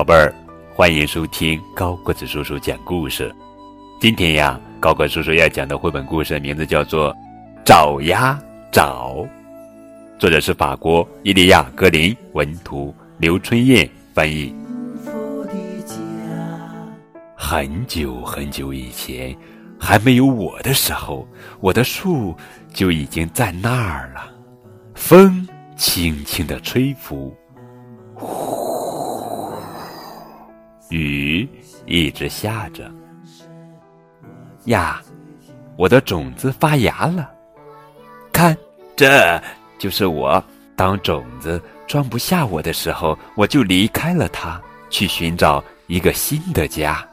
宝贝儿，欢迎收听高个子叔叔讲故事。今天呀，高个叔叔要讲的绘本故事名字叫做《找呀找》，作者是法国伊利亚·格林文图，刘春燕翻译。很久很久以前，还没有我的时候，我的树就已经在那儿了。风轻轻的吹拂，呼，雨一直下着。呀，我的种子发芽了，看，这就是我。当种子装不下我的时候，我就离开了它，去寻找一个新的家。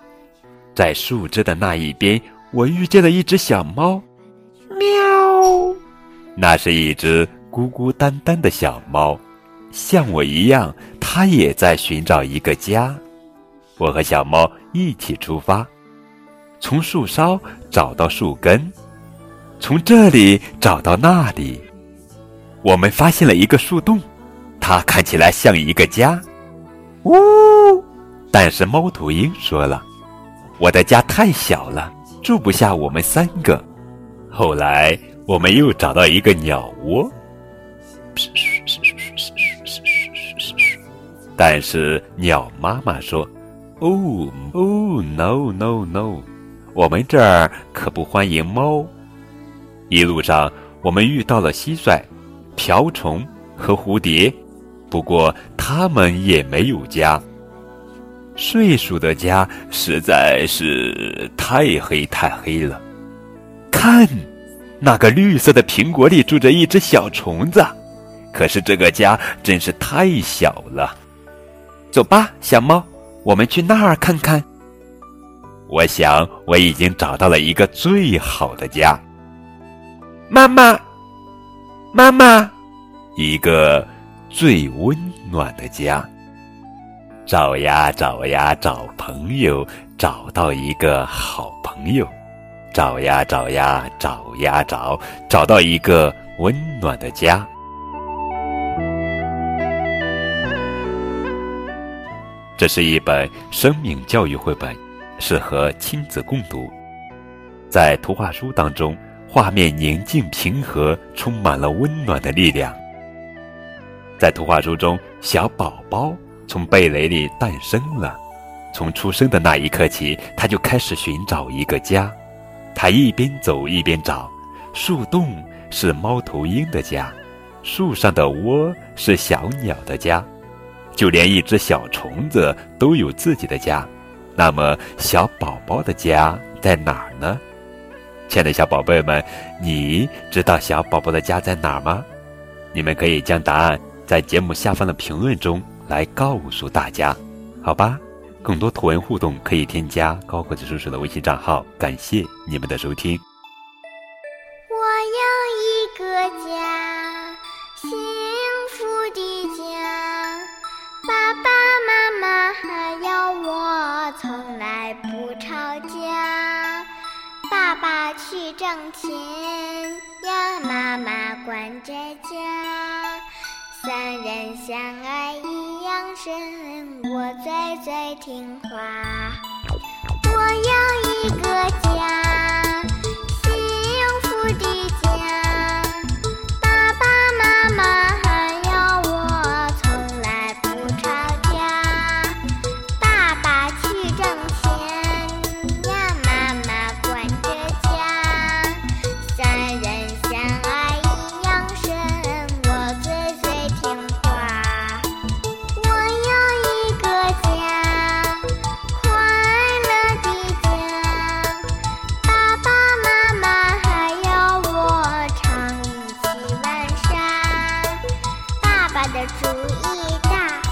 在树枝的那一边，我遇见了一只小猫，喵！那是一只孤孤单单的小猫，像我一样，它也在寻找一个家。我和小猫一起出发，从树梢找到树根，从这里找到那里。我们发现了一个树洞，它看起来像一个家。呜！但是猫头鹰说了。我的家太小了，住不下我们三个。后来我们又找到一个鸟窝，但是鸟妈妈说：“哦哦，no no no，我们这儿可不欢迎猫。”一路上我们遇到了蟋蟀、瓢虫和蝴蝶，不过它们也没有家。睡鼠的家实在是太黑太黑了。看，那个绿色的苹果里住着一只小虫子。可是这个家真是太小了。走吧，小猫，我们去那儿看看。我想我已经找到了一个最好的家。妈妈，妈妈，一个最温暖的家。找呀找呀找朋友，找到一个好朋友。找呀找呀找呀找，找到一个温暖的家。这是一本生命教育绘本，适合亲子共读。在图画书当中，画面宁静平和，充满了温暖的力量。在图画书中，小宝宝。从蓓蕾里诞生了，从出生的那一刻起，他就开始寻找一个家。他一边走一边找，树洞是猫头鹰的家，树上的窝是小鸟的家，就连一只小虫子都有自己的家。那么，小宝宝的家在哪儿呢？亲爱的小宝贝们，你知道小宝宝的家在哪儿吗？你们可以将答案在节目下方的评论中。来告诉大家，好吧？更多图文互动可以添加高个子叔叔的微信账号。感谢你们的收听。爸爸去挣钱，呀，妈妈管着家。三人相爱一样深，我最最听话。的主意大。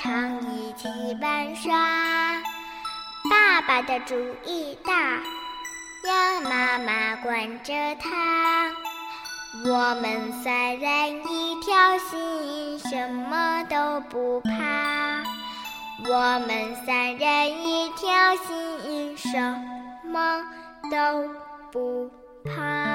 常一起玩耍爸爸的主意大呀妈妈管着他我们三人一条心什么都不怕。我们三人一条心什么都不怕。